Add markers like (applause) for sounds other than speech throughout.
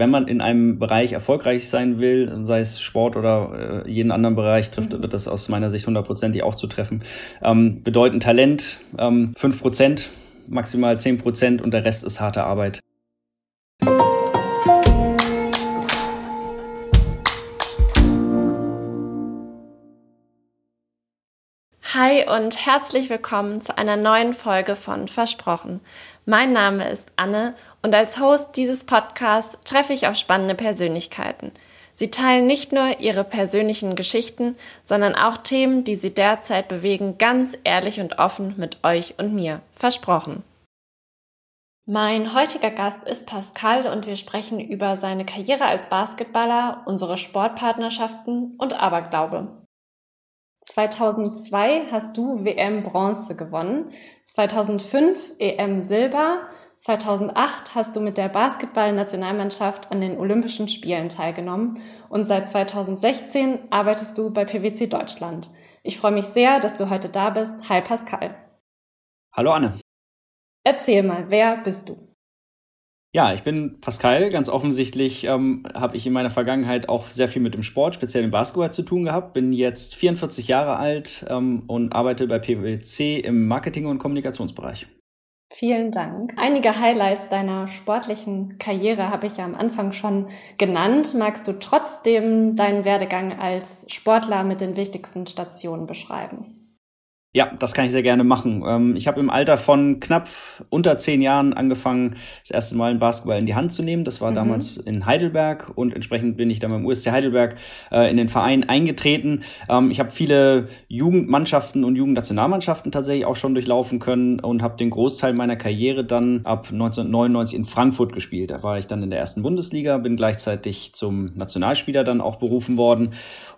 Wenn man in einem Bereich erfolgreich sein will, sei es Sport oder äh, jeden anderen Bereich, trifft, wird das aus meiner Sicht hundertprozentig auch zu treffen. Ähm, bedeuten Talent ähm, 5%, maximal 10% und der Rest ist harte Arbeit. Hi und herzlich willkommen zu einer neuen Folge von Versprochen. Mein Name ist Anne und als Host dieses Podcasts treffe ich auf spannende Persönlichkeiten. Sie teilen nicht nur ihre persönlichen Geschichten, sondern auch Themen, die sie derzeit bewegen, ganz ehrlich und offen mit euch und mir. Versprochen. Mein heutiger Gast ist Pascal und wir sprechen über seine Karriere als Basketballer, unsere Sportpartnerschaften und Aberglaube. 2002 hast du WM Bronze gewonnen, 2005 EM Silber, 2008 hast du mit der Basketballnationalmannschaft an den Olympischen Spielen teilgenommen und seit 2016 arbeitest du bei PwC Deutschland. Ich freue mich sehr, dass du heute da bist. Hi Pascal. Hallo Anne. Erzähl mal, wer bist du? Ja, ich bin Pascal. Ganz offensichtlich ähm, habe ich in meiner Vergangenheit auch sehr viel mit dem Sport, speziell im Basketball zu tun gehabt. Bin jetzt 44 Jahre alt ähm, und arbeite bei PwC im Marketing- und Kommunikationsbereich. Vielen Dank. Einige Highlights deiner sportlichen Karriere habe ich ja am Anfang schon genannt. Magst du trotzdem deinen Werdegang als Sportler mit den wichtigsten Stationen beschreiben? Ja, das kann ich sehr gerne machen. Ähm, ich habe im Alter von knapp unter zehn Jahren angefangen, das erste Mal einen Basketball in die Hand zu nehmen. Das war mhm. damals in Heidelberg und entsprechend bin ich dann beim USC Heidelberg äh, in den Verein eingetreten. Ähm, ich habe viele Jugendmannschaften und Jugendnationalmannschaften tatsächlich auch schon durchlaufen können und habe den Großteil meiner Karriere dann ab 1999 in Frankfurt gespielt. Da war ich dann in der ersten Bundesliga, bin gleichzeitig zum Nationalspieler dann auch berufen worden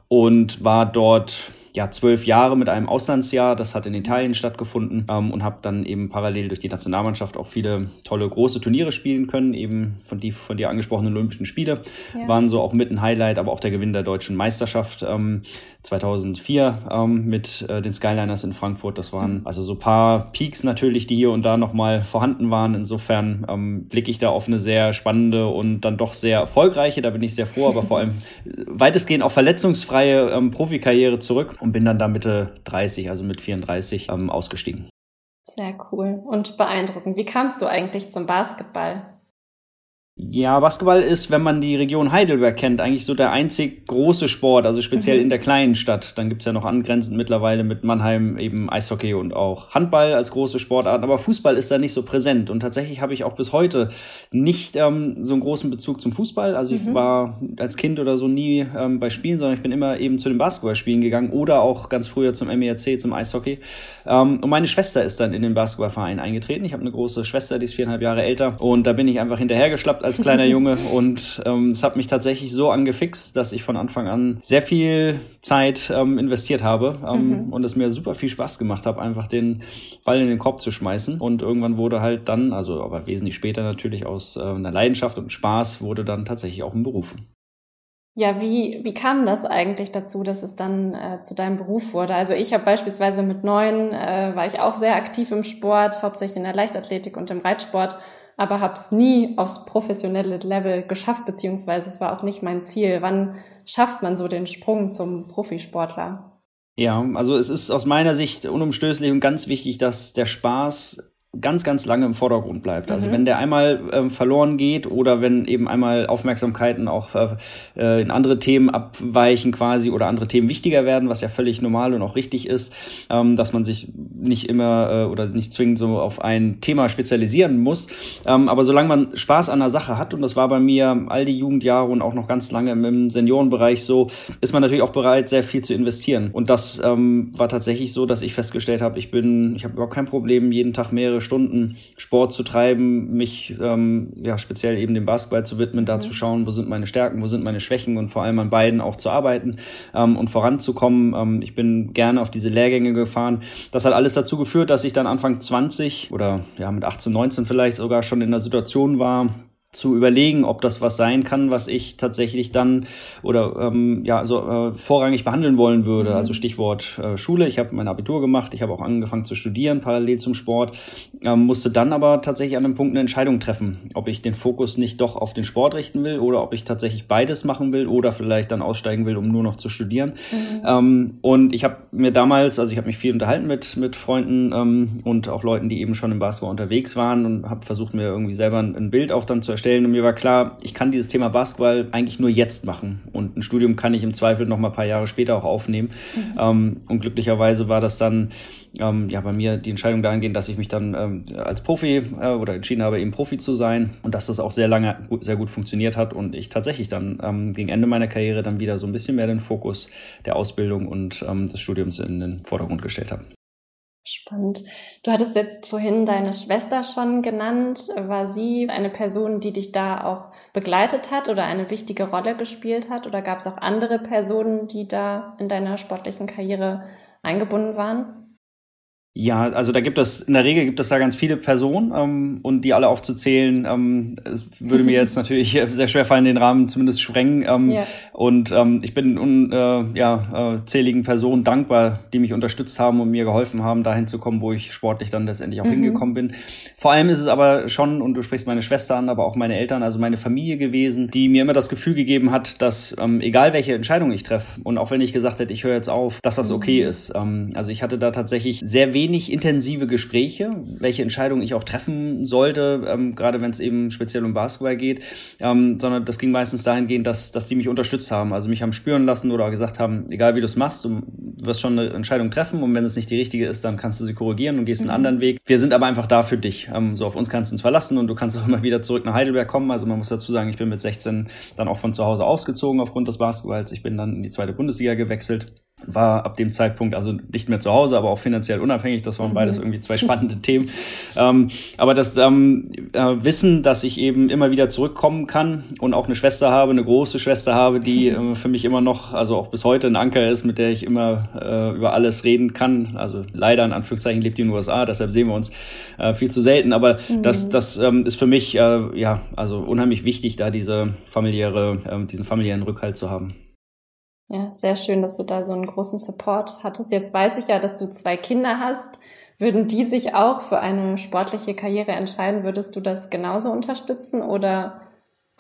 und war dort ja, zwölf Jahre mit einem Auslandsjahr. Das hat in Italien stattgefunden ähm, und habe dann eben parallel durch die Nationalmannschaft auch viele tolle große Turniere spielen können. Eben von die von dir angesprochenen Olympischen Spiele ja. waren so auch mit ein Highlight, aber auch der Gewinn der deutschen Meisterschaft ähm, 2004 ähm, mit äh, den Skyliners in Frankfurt. Das waren mhm. also so paar Peaks natürlich, die hier und da nochmal vorhanden waren. Insofern ähm, blicke ich da auf eine sehr spannende und dann doch sehr erfolgreiche, da bin ich sehr froh, aber vor allem (laughs) weitestgehend auch verletzungsfreie ähm, Profikarriere zurück und bin dann da Mitte 30, also mit 34 ähm, ausgestiegen. Sehr cool und beeindruckend. Wie kamst du eigentlich zum Basketball? Ja, Basketball ist, wenn man die Region Heidelberg kennt, eigentlich so der einzig große Sport, also speziell mhm. in der kleinen Stadt. Dann gibt's ja noch angrenzend mittlerweile mit Mannheim eben Eishockey und auch Handball als große Sportart. Aber Fußball ist da nicht so präsent. Und tatsächlich habe ich auch bis heute nicht ähm, so einen großen Bezug zum Fußball. Also ich mhm. war als Kind oder so nie ähm, bei Spielen, sondern ich bin immer eben zu den Basketballspielen gegangen oder auch ganz früher zum MERC, zum Eishockey. Ähm, und meine Schwester ist dann in den Basketballverein eingetreten. Ich habe eine große Schwester, die ist viereinhalb Jahre älter. Und da bin ich einfach hinterhergeschlappt als kleiner (laughs) Junge und ähm, es hat mich tatsächlich so angefixt, dass ich von Anfang an sehr viel Zeit ähm, investiert habe ähm, mhm. und es mir super viel Spaß gemacht hat, einfach den Ball in den Korb zu schmeißen und irgendwann wurde halt dann, also aber wesentlich später natürlich aus äh, einer Leidenschaft und Spaß, wurde dann tatsächlich auch ein Beruf. Ja, wie, wie kam das eigentlich dazu, dass es dann äh, zu deinem Beruf wurde? Also ich habe beispielsweise mit neun, äh, war ich auch sehr aktiv im Sport, hauptsächlich in der Leichtathletik und im Reitsport aber habe es nie aufs professionelle Level geschafft, beziehungsweise es war auch nicht mein Ziel. Wann schafft man so den Sprung zum Profisportler? Ja, also es ist aus meiner Sicht unumstößlich und ganz wichtig, dass der Spaß ganz, ganz lange im Vordergrund bleibt. Also mhm. wenn der einmal ähm, verloren geht oder wenn eben einmal Aufmerksamkeiten auch äh, in andere Themen abweichen quasi oder andere Themen wichtiger werden, was ja völlig normal und auch richtig ist, ähm, dass man sich nicht immer äh, oder nicht zwingend so auf ein Thema spezialisieren muss. Ähm, aber solange man Spaß an der Sache hat, und das war bei mir all die Jugendjahre und auch noch ganz lange im Seniorenbereich so, ist man natürlich auch bereit, sehr viel zu investieren. Und das ähm, war tatsächlich so, dass ich festgestellt habe, ich bin, ich habe überhaupt kein Problem, jeden Tag mehrere Stunden Sport zu treiben, mich ähm, ja speziell eben dem Basketball zu widmen, da mhm. zu schauen, wo sind meine Stärken, wo sind meine Schwächen und vor allem an beiden auch zu arbeiten ähm, und voranzukommen. Ähm, ich bin gerne auf diese Lehrgänge gefahren. Das hat alles dazu geführt, dass ich dann Anfang 20 oder ja mit 18, 19 vielleicht sogar schon in der Situation war, zu überlegen, ob das was sein kann, was ich tatsächlich dann oder ähm, ja so äh, vorrangig behandeln wollen würde. Mhm. Also Stichwort äh, Schule. Ich habe mein Abitur gemacht, ich habe auch angefangen zu studieren parallel zum Sport, ähm, musste dann aber tatsächlich an einem Punkt eine Entscheidung treffen, ob ich den Fokus nicht doch auf den Sport richten will oder ob ich tatsächlich beides machen will oder vielleicht dann aussteigen will, um nur noch zu studieren. Mhm. Ähm, und ich habe mir damals, also ich habe mich viel unterhalten mit mit Freunden ähm, und auch Leuten, die eben schon im Basketball unterwegs waren und habe versucht mir irgendwie selber ein, ein Bild auch dann zu erstellen stellen und mir war klar, ich kann dieses Thema Basketball eigentlich nur jetzt machen und ein Studium kann ich im Zweifel noch mal ein paar Jahre später auch aufnehmen. Mhm. Ähm, und glücklicherweise war das dann ähm, ja bei mir die Entscheidung dahingehend, dass ich mich dann ähm, als Profi äh, oder entschieden habe, eben Profi zu sein und dass das auch sehr lange gut, sehr gut funktioniert hat und ich tatsächlich dann ähm, gegen Ende meiner Karriere dann wieder so ein bisschen mehr den Fokus der Ausbildung und ähm, des Studiums in den Vordergrund gestellt habe. Spannend. Du hattest jetzt vorhin deine Schwester schon genannt. War sie eine Person, die dich da auch begleitet hat oder eine wichtige Rolle gespielt hat? Oder gab es auch andere Personen, die da in deiner sportlichen Karriere eingebunden waren? Ja, also da gibt es, in der Regel gibt es da ganz viele Personen ähm, und die alle aufzuzählen, ähm, würde mir (laughs) jetzt natürlich sehr schwer fallen, den Rahmen zumindest sprengen. Ähm, ja. Und ähm, ich bin un, äh, ja, äh, zähligen Personen dankbar, die mich unterstützt haben und mir geholfen haben, dahin zu kommen, wo ich sportlich dann letztendlich auch mhm. hingekommen bin. Vor allem ist es aber schon, und du sprichst meine Schwester an, aber auch meine Eltern, also meine Familie gewesen, die mir immer das Gefühl gegeben hat, dass ähm, egal welche Entscheidung ich treffe und auch wenn ich gesagt hätte, ich höre jetzt auf, dass das okay mhm. ist. Ähm, also ich hatte da tatsächlich sehr wenig wenig intensive Gespräche, welche Entscheidungen ich auch treffen sollte, ähm, gerade wenn es eben speziell um Basketball geht, ähm, sondern das ging meistens dahingehend, dass, dass die mich unterstützt haben, also mich haben spüren lassen oder gesagt haben, egal wie du es machst, du wirst schon eine Entscheidung treffen und wenn es nicht die richtige ist, dann kannst du sie korrigieren und gehst mhm. einen anderen Weg. Wir sind aber einfach da für dich. Ähm, so auf uns kannst du uns verlassen und du kannst auch immer wieder zurück nach Heidelberg kommen. Also man muss dazu sagen, ich bin mit 16 dann auch von zu Hause ausgezogen aufgrund des Basketballs. Ich bin dann in die zweite Bundesliga gewechselt war ab dem Zeitpunkt also nicht mehr zu Hause, aber auch finanziell unabhängig. Das waren mhm. beides irgendwie zwei (laughs) spannende Themen. Ähm, aber das ähm, äh, Wissen, dass ich eben immer wieder zurückkommen kann und auch eine Schwester habe, eine große Schwester habe, die (laughs) äh, für mich immer noch, also auch bis heute ein Anker ist, mit der ich immer äh, über alles reden kann. Also leider in Anführungszeichen lebt die in den USA, deshalb sehen wir uns äh, viel zu selten. Aber mhm. das, das ähm, ist für mich äh, ja also unheimlich wichtig, da diese familiäre, äh, diesen familiären Rückhalt zu haben. Ja, sehr schön, dass du da so einen großen Support hattest. Jetzt weiß ich ja, dass du zwei Kinder hast. Würden die sich auch für eine sportliche Karriere entscheiden? Würdest du das genauso unterstützen oder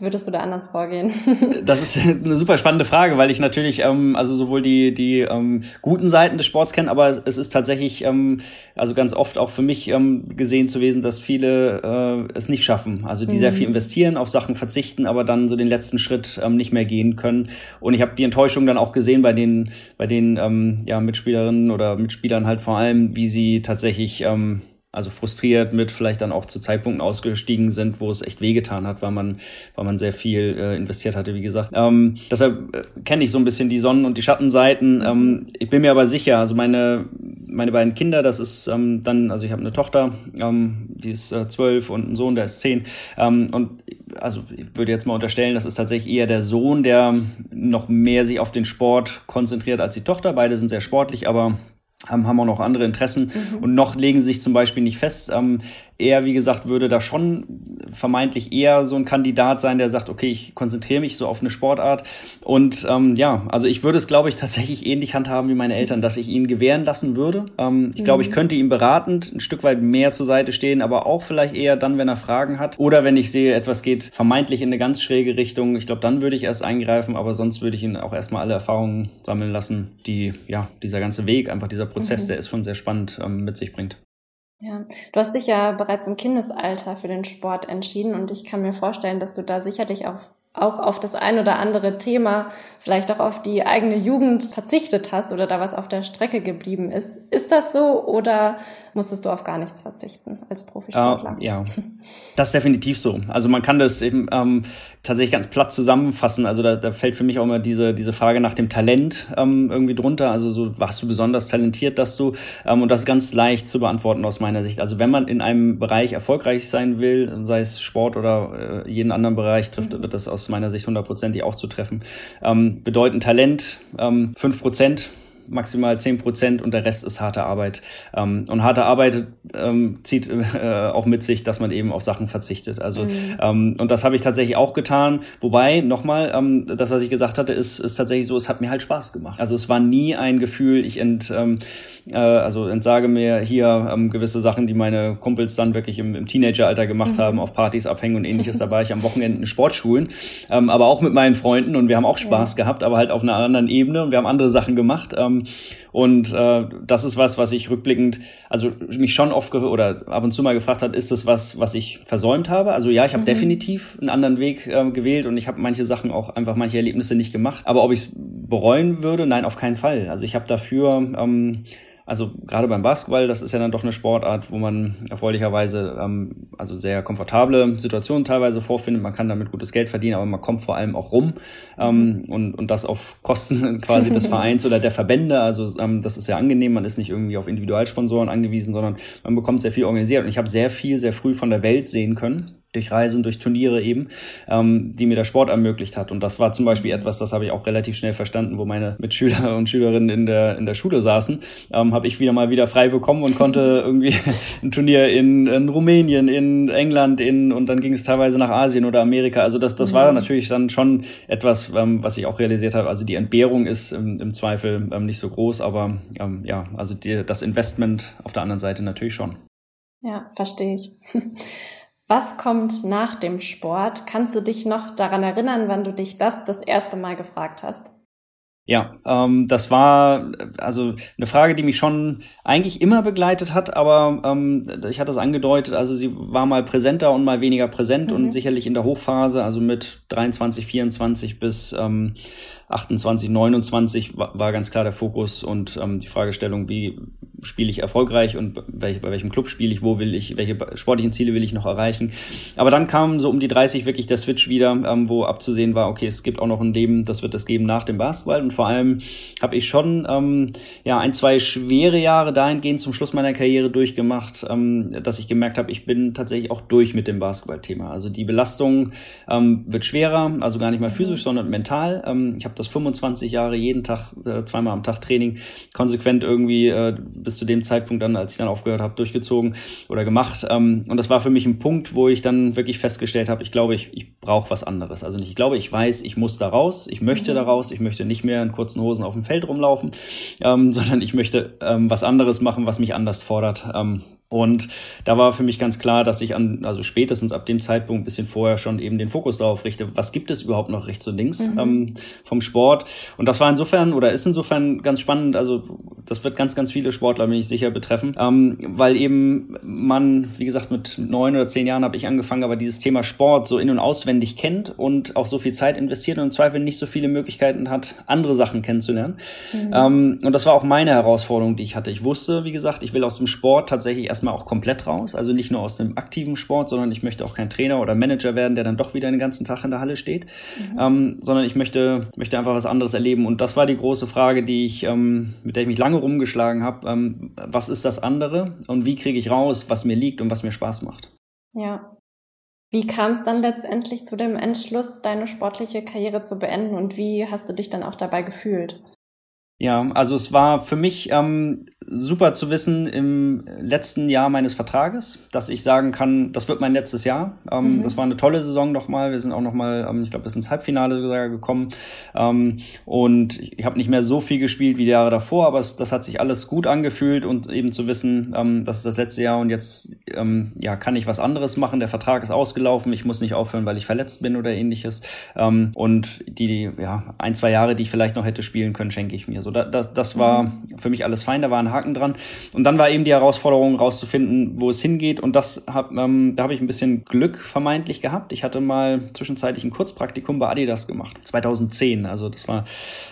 würdest du da anders vorgehen? (laughs) das ist eine super spannende Frage, weil ich natürlich ähm, also sowohl die die ähm, guten Seiten des Sports kenne, aber es ist tatsächlich ähm, also ganz oft auch für mich ähm, gesehen zu gewesen, dass viele äh, es nicht schaffen, also die mhm. sehr viel investieren, auf Sachen verzichten, aber dann so den letzten Schritt ähm, nicht mehr gehen können. Und ich habe die Enttäuschung dann auch gesehen bei den bei den ähm, ja Mitspielerinnen oder Mitspielern halt vor allem, wie sie tatsächlich ähm, also frustriert mit vielleicht dann auch zu Zeitpunkten ausgestiegen sind, wo es echt wehgetan hat, weil man, weil man sehr viel äh, investiert hatte, wie gesagt. Ähm, deshalb äh, kenne ich so ein bisschen die Sonnen- und die Schattenseiten. Ähm, ich bin mir aber sicher, also meine, meine beiden Kinder, das ist ähm, dann, also ich habe eine Tochter, ähm, die ist äh, zwölf und ein Sohn, der ist zehn. Ähm, und also ich würde jetzt mal unterstellen, das ist tatsächlich eher der Sohn, der noch mehr sich auf den Sport konzentriert als die Tochter. Beide sind sehr sportlich, aber haben, haben auch noch andere Interessen mhm. und noch legen sie sich zum Beispiel nicht fest. Ähm, er, wie gesagt, würde da schon vermeintlich eher so ein Kandidat sein, der sagt, okay, ich konzentriere mich so auf eine Sportart. Und ähm, ja, also ich würde es, glaube ich, tatsächlich ähnlich handhaben wie meine Eltern, dass ich ihn gewähren lassen würde. Ähm, ich mhm. glaube, ich könnte ihm beratend ein Stück weit mehr zur Seite stehen, aber auch vielleicht eher dann, wenn er Fragen hat. Oder wenn ich sehe, etwas geht vermeintlich in eine ganz schräge Richtung. Ich glaube, dann würde ich erst eingreifen, aber sonst würde ich ihn auch erstmal alle Erfahrungen sammeln lassen, die, ja, dieser ganze Weg, einfach dieser Prozess, mhm. der ist schon sehr spannend ähm, mit sich bringt. Ja, du hast dich ja bereits im Kindesalter für den Sport entschieden und ich kann mir vorstellen, dass du da sicherlich auch auch auf das ein oder andere Thema, vielleicht auch auf die eigene Jugend verzichtet hast oder da was auf der Strecke geblieben ist. Ist das so oder musstest du auf gar nichts verzichten als Profisportler? Uh, ja, das ist definitiv so. Also man kann das eben ähm, tatsächlich ganz platt zusammenfassen. Also da, da fällt für mich auch immer diese, diese Frage nach dem Talent ähm, irgendwie drunter. Also so, warst du besonders talentiert, dass du, ähm, und das ist ganz leicht zu beantworten aus meiner Sicht. Also wenn man in einem Bereich erfolgreich sein will, sei es Sport oder äh, jeden anderen Bereich, trifft, mhm. wird das aus meiner Sicht hundertprozentig auch zu treffen. Ähm, bedeuten Talent ähm, fünf Prozent maximal zehn Prozent und der Rest ist harte Arbeit. Ähm, und harte Arbeit ähm, zieht (laughs) äh, auch mit sich, dass man eben auf Sachen verzichtet. Also mhm. ähm, und das habe ich tatsächlich auch getan. Wobei nochmal, ähm, das was ich gesagt hatte, ist, ist tatsächlich so, es hat mir halt Spaß gemacht. Also es war nie ein Gefühl, ich ent, ähm, äh, also entsage mir hier ähm, gewisse Sachen, die meine Kumpels dann wirklich im, im Teenageralter gemacht mhm. haben, auf Partys abhängen und ähnliches. (laughs) Da war ich am Wochenende in Sportschulen, ähm, aber auch mit meinen Freunden und wir haben auch Spaß ja. gehabt, aber halt auf einer anderen Ebene und wir haben andere Sachen gemacht. Ähm, und äh, das ist was, was ich rückblickend, also mich schon oft oder ab und zu mal gefragt hat, ist das was, was ich versäumt habe? Also ja, ich habe mhm. definitiv einen anderen Weg äh, gewählt und ich habe manche Sachen auch einfach manche Erlebnisse nicht gemacht. Aber ob ich es bereuen würde, nein, auf keinen Fall. Also ich habe dafür ähm, also gerade beim Basketball, das ist ja dann doch eine Sportart, wo man erfreulicherweise ähm, also sehr komfortable Situationen teilweise vorfindet. Man kann damit gutes Geld verdienen, aber man kommt vor allem auch rum ähm, und, und das auf Kosten (laughs) quasi des Vereins oder der Verbände. Also ähm, das ist sehr angenehm. Man ist nicht irgendwie auf Individualsponsoren angewiesen, sondern man bekommt sehr viel organisiert. Und ich habe sehr viel, sehr früh von der Welt sehen können durch Reisen, durch Turniere eben, ähm, die mir der Sport ermöglicht hat. Und das war zum Beispiel etwas, das habe ich auch relativ schnell verstanden, wo meine Mitschüler und Schülerinnen in der, in der Schule saßen, ähm, habe ich wieder mal wieder frei bekommen und konnte (laughs) irgendwie ein Turnier in, in Rumänien, in England, in und dann ging es teilweise nach Asien oder Amerika. Also das, das mhm. war natürlich dann schon etwas, ähm, was ich auch realisiert habe. Also die Entbehrung ist im, im Zweifel ähm, nicht so groß, aber ähm, ja, also die, das Investment auf der anderen Seite natürlich schon. Ja, verstehe ich. (laughs) Was kommt nach dem Sport? Kannst du dich noch daran erinnern, wann du dich das das erste Mal gefragt hast? Ja, ähm, das war also eine Frage, die mich schon eigentlich immer begleitet hat, aber ähm, ich hatte es angedeutet, also sie war mal präsenter und mal weniger präsent mhm. und sicherlich in der Hochphase, also mit 23, 24 bis ähm, 28, 29 war, war ganz klar der Fokus und ähm, die Fragestellung, wie spiele ich erfolgreich und welch, bei welchem Club spiele ich, wo will ich, welche sportlichen Ziele will ich noch erreichen. Aber dann kam so um die 30 wirklich der Switch wieder, ähm, wo abzusehen war, okay, es gibt auch noch ein Leben, das wird es geben nach dem Basketball. Und vor allem habe ich schon ähm, ja ein, zwei schwere Jahre dahingehend zum Schluss meiner Karriere durchgemacht, ähm, dass ich gemerkt habe, ich bin tatsächlich auch durch mit dem Basketballthema. Also die Belastung ähm, wird schwerer, also gar nicht mal physisch, sondern mental. Ähm, ich habe das 25 Jahre jeden Tag, äh, zweimal am Tag Training, konsequent irgendwie äh, bis zu dem Zeitpunkt dann, als ich dann aufgehört habe, durchgezogen oder gemacht. Ähm, und das war für mich ein Punkt, wo ich dann wirklich festgestellt habe, ich glaube, ich, ich brauche was anderes. Also nicht, ich glaube, ich weiß, ich muss da raus, ich möchte mhm. da raus, ich möchte nicht mehr in kurzen Hosen auf dem Feld rumlaufen, ähm, (laughs) sondern ich möchte ähm, was anderes machen, was mich anders fordert. Ähm, und da war für mich ganz klar, dass ich an, also spätestens ab dem Zeitpunkt ein bisschen vorher schon eben den Fokus darauf richte, was gibt es überhaupt noch rechts und links mhm. ähm, vom Sport. Und das war insofern oder ist insofern ganz spannend. Also das wird ganz, ganz viele Sportler, bin ich sicher, betreffen, ähm, weil eben man, wie gesagt, mit neun oder zehn Jahren habe ich angefangen, aber dieses Thema Sport so in- und auswendig kennt und auch so viel Zeit investiert und im Zweifel nicht so viele Möglichkeiten hat, andere Sachen kennenzulernen. Mhm. Ähm, und das war auch meine Herausforderung, die ich hatte. Ich wusste, wie gesagt, ich will aus dem Sport tatsächlich erst erstmal auch komplett raus. Also nicht nur aus dem aktiven Sport, sondern ich möchte auch kein Trainer oder Manager werden, der dann doch wieder den ganzen Tag in der Halle steht, mhm. ähm, sondern ich möchte, möchte einfach was anderes erleben. Und das war die große Frage, die ich, ähm, mit der ich mich lange rumgeschlagen habe. Ähm, was ist das andere und wie kriege ich raus, was mir liegt und was mir Spaß macht? Ja. Wie kam es dann letztendlich zu dem Entschluss, deine sportliche Karriere zu beenden und wie hast du dich dann auch dabei gefühlt? Ja, also es war für mich ähm, super zu wissen im letzten Jahr meines Vertrages, dass ich sagen kann, das wird mein letztes Jahr. Ähm, mhm. Das war eine tolle Saison nochmal. Wir sind auch nochmal, ähm, ich glaube, bis ins Halbfinale sogar gekommen. Ähm, und ich habe nicht mehr so viel gespielt wie die Jahre davor, aber es, das hat sich alles gut angefühlt und eben zu wissen, ähm, das ist das letzte Jahr und jetzt ähm, ja, kann ich was anderes machen. Der Vertrag ist ausgelaufen. Ich muss nicht aufhören, weil ich verletzt bin oder ähnliches. Ähm, und die ja, ein, zwei Jahre, die ich vielleicht noch hätte spielen können, schenke ich mir. So da, das, das war mhm. für mich alles fein, da war ein Haken dran. Und dann war eben die Herausforderung, rauszufinden, wo es hingeht. Und das hab, ähm, da habe ich ein bisschen Glück vermeintlich gehabt. Ich hatte mal zwischenzeitlich ein Kurzpraktikum bei Adidas gemacht, 2010. Also das war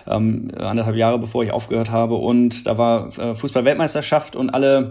ähm, anderthalb Jahre, bevor ich aufgehört habe. Und da war äh, Fußball-Weltmeisterschaft und alle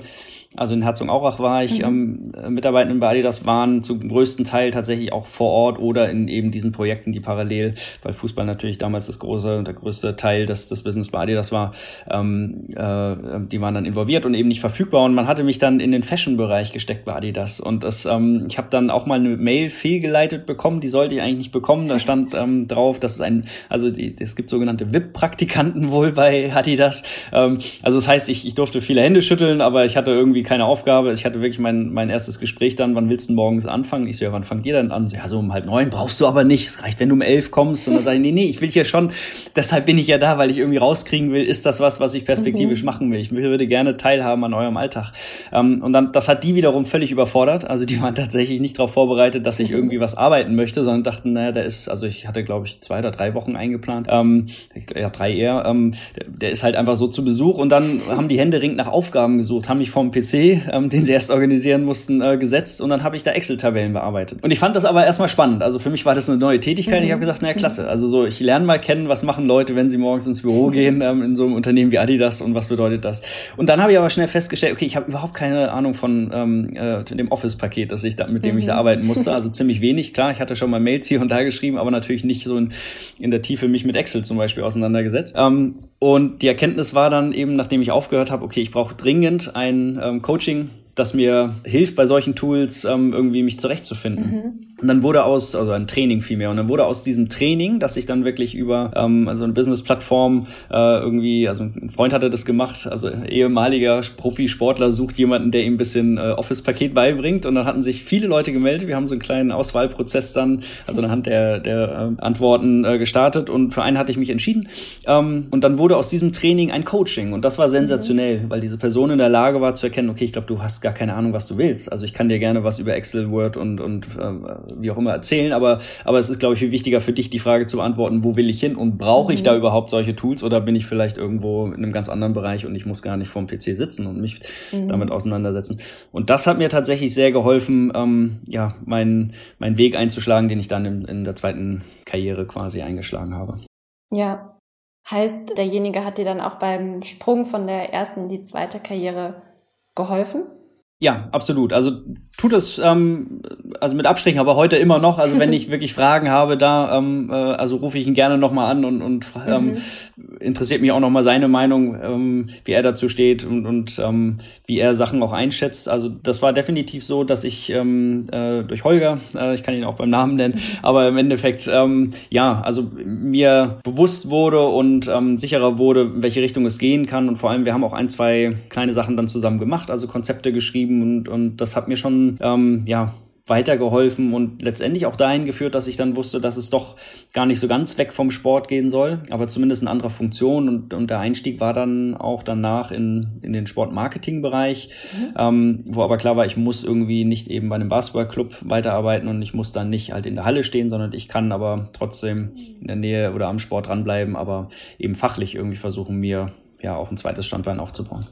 Also in Herzogenaurach war ich mhm. ähm, Mitarbeitenden bei Adidas, waren zum größten Teil tatsächlich auch vor Ort oder in eben diesen Projekten, die parallel, weil Fußball natürlich damals das große, der größte Teil des, des Business bei Adidas war, ähm, äh, die waren dann involviert und eben nicht verfügbar. Und man hatte mich dann in den Fashion-Bereich gesteckt bei Adidas. Und das, ähm, ich habe dann auch mal eine Mail fehlgeleitet bekommen, die sollte ich eigentlich nicht bekommen. Da stand ähm, drauf, dass es ein, also die, es gibt sogenannte VIP-Praktikanten wohl bei Adidas. Ähm, also das heißt, ich, ich durfte viele Hände schütteln, aber ich hatte irgendwie keine Aufgabe. Ich hatte wirklich mein, mein erstes Gespräch dann, wann willst du morgens anfangen? Ich so, ja, wann fangt ihr dann an? So, ja, so um halb neun brauchst du aber nicht. Es reicht, wenn du um elf kommst. Und dann sage ich, nee, nee, ich will hier schon, deshalb bin ich ja da, weil ich irgendwie rauskriegen will, ist das was, was ich perspektivisch mhm. machen will. Ich würde gerne teilhaben an eurem Alltag. Ähm, und dann, das hat die wiederum völlig überfordert. Also die waren tatsächlich nicht darauf vorbereitet, dass ich irgendwie was arbeiten möchte, sondern dachten, naja, der ist, also ich hatte, glaube ich, zwei oder drei Wochen eingeplant. Ähm, ja, drei eher. Ähm, der, der ist halt einfach so zu Besuch und dann haben die Hände ringend nach Aufgaben gesucht, haben mich vom PC, ähm, den sie erst organisieren mussten, äh, gesetzt und dann habe ich da Excel-Tabellen bearbeitet. Und ich fand das aber erstmal spannend. Also für mich war das eine neue Tätigkeit. Mhm. Ich habe gesagt, naja, klasse. Also so, ich lerne mal kennen, was machen Leute, wenn sie morgens ins Büro gehen ähm, in so einem Unternehmen wie Adidas und was bedeutet das. Und dann habe ich aber schnell festgestellt, okay, ich habe überhaupt keine Ahnung von ähm, äh, dem Office-Paket, das ich da, mit dem mhm. ich da mhm. arbeiten musste. Also (laughs) ziemlich wenig. Klar, ich hatte schon mal Mails hier und da geschrieben, aber natürlich nicht so in, in der Tiefe mich mit Excel zum Beispiel auseinandergesetzt. Ähm, und die Erkenntnis war dann eben, nachdem ich aufgehört habe, okay, ich brauche dringend ein ähm, Coaching, das mir hilft, bei solchen Tools ähm, irgendwie mich zurechtzufinden. Mhm. Und dann wurde aus, also ein Training vielmehr, und dann wurde aus diesem Training, das ich dann wirklich über ähm, also eine Business-Plattform äh, irgendwie, also ein Freund hatte das gemacht, also ehemaliger Profisportler sucht jemanden, der ihm ein bisschen äh, Office-Paket beibringt. Und dann hatten sich viele Leute gemeldet. Wir haben so einen kleinen Auswahlprozess dann, also anhand der, der äh, Antworten äh, gestartet. Und für einen hatte ich mich entschieden. Ähm, und dann wurde aus diesem Training ein Coaching. Und das war sensationell, mhm. weil diese Person in der Lage war zu erkennen, okay, ich glaube, du hast gar keine Ahnung, was du willst. Also ich kann dir gerne was über Excel, Word und, und äh, wie auch immer erzählen, aber, aber es ist, glaube ich, viel wichtiger für dich, die Frage zu beantworten, wo will ich hin und brauche ich mhm. da überhaupt solche Tools oder bin ich vielleicht irgendwo in einem ganz anderen Bereich und ich muss gar nicht vorm PC sitzen und mich mhm. damit auseinandersetzen. Und das hat mir tatsächlich sehr geholfen, ähm, ja, meinen, meinen Weg einzuschlagen, den ich dann in, in der zweiten Karriere quasi eingeschlagen habe. Ja. Heißt, derjenige hat dir dann auch beim Sprung von der ersten in die zweite Karriere geholfen? Ja, absolut. Also tut es ähm, also mit Abstrichen, aber heute immer noch. Also wenn (laughs) ich wirklich Fragen habe, da ähm, äh, also rufe ich ihn gerne nochmal an und, und ähm, mhm. interessiert mich auch nochmal seine Meinung, ähm, wie er dazu steht und, und ähm, wie er Sachen auch einschätzt. Also das war definitiv so, dass ich ähm, äh, durch Holger, äh, ich kann ihn auch beim Namen nennen, mhm. aber im Endeffekt ähm, ja, also mir bewusst wurde und ähm, sicherer wurde, in welche Richtung es gehen kann. Und vor allem, wir haben auch ein, zwei kleine Sachen dann zusammen gemacht, also Konzepte geschrieben geschrieben und, und das hat mir schon ähm, ja weitergeholfen und letztendlich auch dahin geführt, dass ich dann wusste, dass es doch gar nicht so ganz weg vom Sport gehen soll, aber zumindest in anderer Funktion und, und der Einstieg war dann auch danach in, in den Sportmarketing-Bereich, mhm. ähm, wo aber klar war, ich muss irgendwie nicht eben bei einem Basketballclub weiterarbeiten und ich muss dann nicht halt in der Halle stehen, sondern ich kann aber trotzdem in der Nähe oder am Sport dranbleiben, aber eben fachlich irgendwie versuchen, mir ja auch ein zweites Standbein aufzubauen.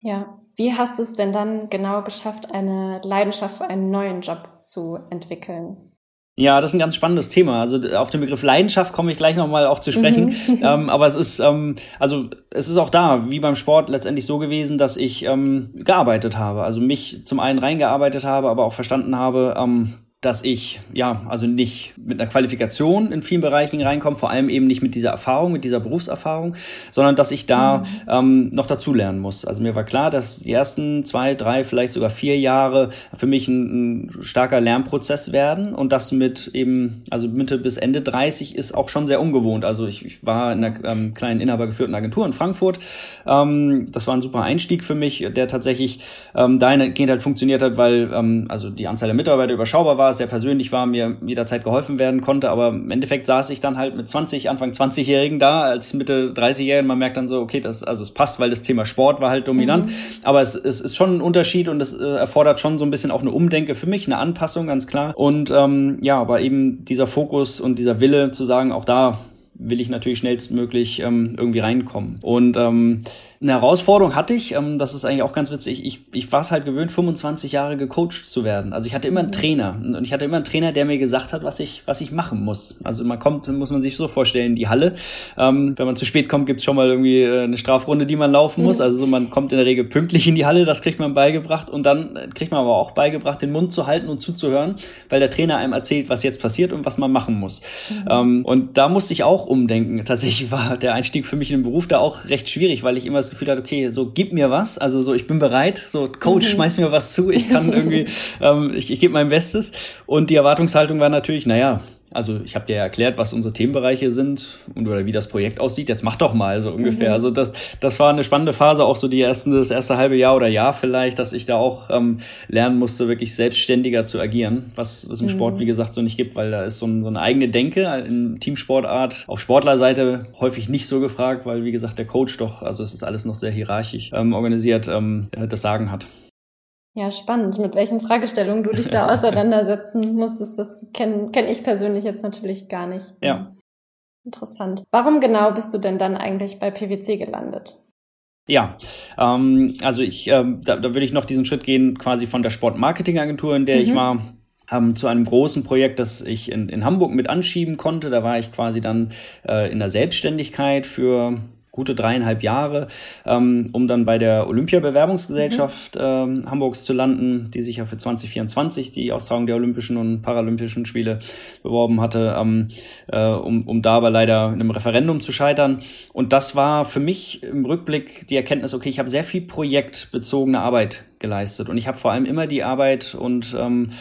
Ja, wie hast du es denn dann genau geschafft, eine Leidenschaft für einen neuen Job zu entwickeln? Ja, das ist ein ganz spannendes Thema. Also auf den Begriff Leidenschaft komme ich gleich nochmal auch zu sprechen. Mhm. ähm, aber es ist, ähm, also es ist auch da, wie beim Sport, letztendlich so gewesen, dass ich ähm, gearbeitet habe. Also mich zum einen reingearbeitet habe, aber auch verstanden habe, ähm, dass ich ja also nicht mit einer Qualifikation in vielen Bereichen reinkomme, vor allem eben nicht mit dieser Erfahrung, mit dieser Berufserfahrung, sondern dass ich da mhm. ähm, noch dazu lernen muss. Also mir war klar, dass die ersten zwei, drei, vielleicht sogar vier Jahre für mich ein, ein starker Lernprozess werden und das mit eben also Mitte bis Ende 30 ist auch schon sehr ungewohnt. Also ich, ich war in einer ähm, kleinen inhabergeführten Agentur in Frankfurt. Ähm, das war ein super Einstieg für mich, der tatsächlich ähm, dahingehend halt funktioniert hat, weil ähm, also die Anzahl der Mitarbeiter überschaubar war sehr persönlich war, mir jederzeit geholfen werden konnte. Aber im Endeffekt saß ich dann halt mit 20, Anfang 20-Jährigen da, als Mitte 30-Jährigen. Man merkt dann so, okay, das, also es passt, weil das Thema Sport war halt dominant. Mhm. Aber es, es ist schon ein Unterschied und es äh, erfordert schon so ein bisschen auch eine Umdenke für mich, eine Anpassung, ganz klar. Und ähm, ja, aber eben dieser Fokus und dieser Wille zu sagen, auch da will ich natürlich schnellstmöglich ähm, irgendwie reinkommen. Und ähm, Eine Herausforderung hatte ich, ähm, das ist eigentlich auch ganz witzig. Ich, ich war es halt gewöhnt, 25 Jahre gecoacht zu werden. Also ich hatte immer einen mhm. Trainer und ich hatte immer einen Trainer, der mir gesagt hat, was ich, was ich machen muss. Also man kommt, muss man sich so vorstellen, in die Halle. Ähm, wenn man zu spät kommt, gibt's schon mal irgendwie äh, eine Strafrunde, die man laufen muss. Mhm. Also so, man kommt in der Regel pünktlich in die Halle, das kriegt man beigebracht und dann kriegt man aber auch beigebracht, den Mund zu halten und zuzuhören, weil der Trainer einem erzählt, was jetzt passiert und was man machen muss. Mhm. Ähm, und da musste ich auch umdenken. Tatsächlich war der Einstieg für mich in den Beruf da auch recht schwierig, weil ich immer das Gefühl hatte, okay, so gib mir was, also so ich bin bereit, so Coach, mhm. schmeiß mir was zu, ich kann irgendwie, (laughs) ähm, ich, ich gebe mein Bestes. Und die Erwartungshaltung war natürlich, naja, also ich habe dir ja erklärt, was unsere Themenbereiche sind und oder wie das Projekt aussieht. Jetzt mach doch mal so ungefähr. Mhm. Also das, das war eine spannende Phase, auch so die ersten, das erste halbe Jahr oder Jahr vielleicht, dass ich da auch ähm, lernen musste, wirklich selbstständiger zu agieren, was es im mhm. Sport, wie gesagt, so nicht gibt, weil da ist so, ein, so eine eigene Denke in Teamsportart auf Sportlerseite häufig nicht so gefragt, weil wie gesagt der Coach doch, also es ist alles noch sehr hierarchisch ähm, organisiert, ähm, das Sagen hat. Ja, spannend. Mit welchen Fragestellungen du dich da (laughs) auseinandersetzen musstest, das kenne kenn ich persönlich jetzt natürlich gar nicht. Ja. Interessant. Warum genau bist du denn dann eigentlich bei PwC gelandet? Ja, ähm, also ich, ähm, da, da würde ich noch diesen Schritt gehen, quasi von der Sportmarketingagentur, in der mhm. ich war, ähm, zu einem großen Projekt, das ich in, in Hamburg mit anschieben konnte. Da war ich quasi dann äh, in der Selbstständigkeit für gute dreieinhalb Jahre, ähm, um dann bei der Olympia-Bewerbungsgesellschaft mhm. ähm, Hamburgs zu landen, die sich ja für 2024 die Austragung der Olympischen und Paralympischen Spiele beworben hatte, ähm, äh, um, um da aber leider in einem Referendum zu scheitern. Und das war für mich im Rückblick die Erkenntnis, okay, ich habe sehr viel projektbezogene Arbeit geleistet. Und ich habe vor allem immer die Arbeit und ähm,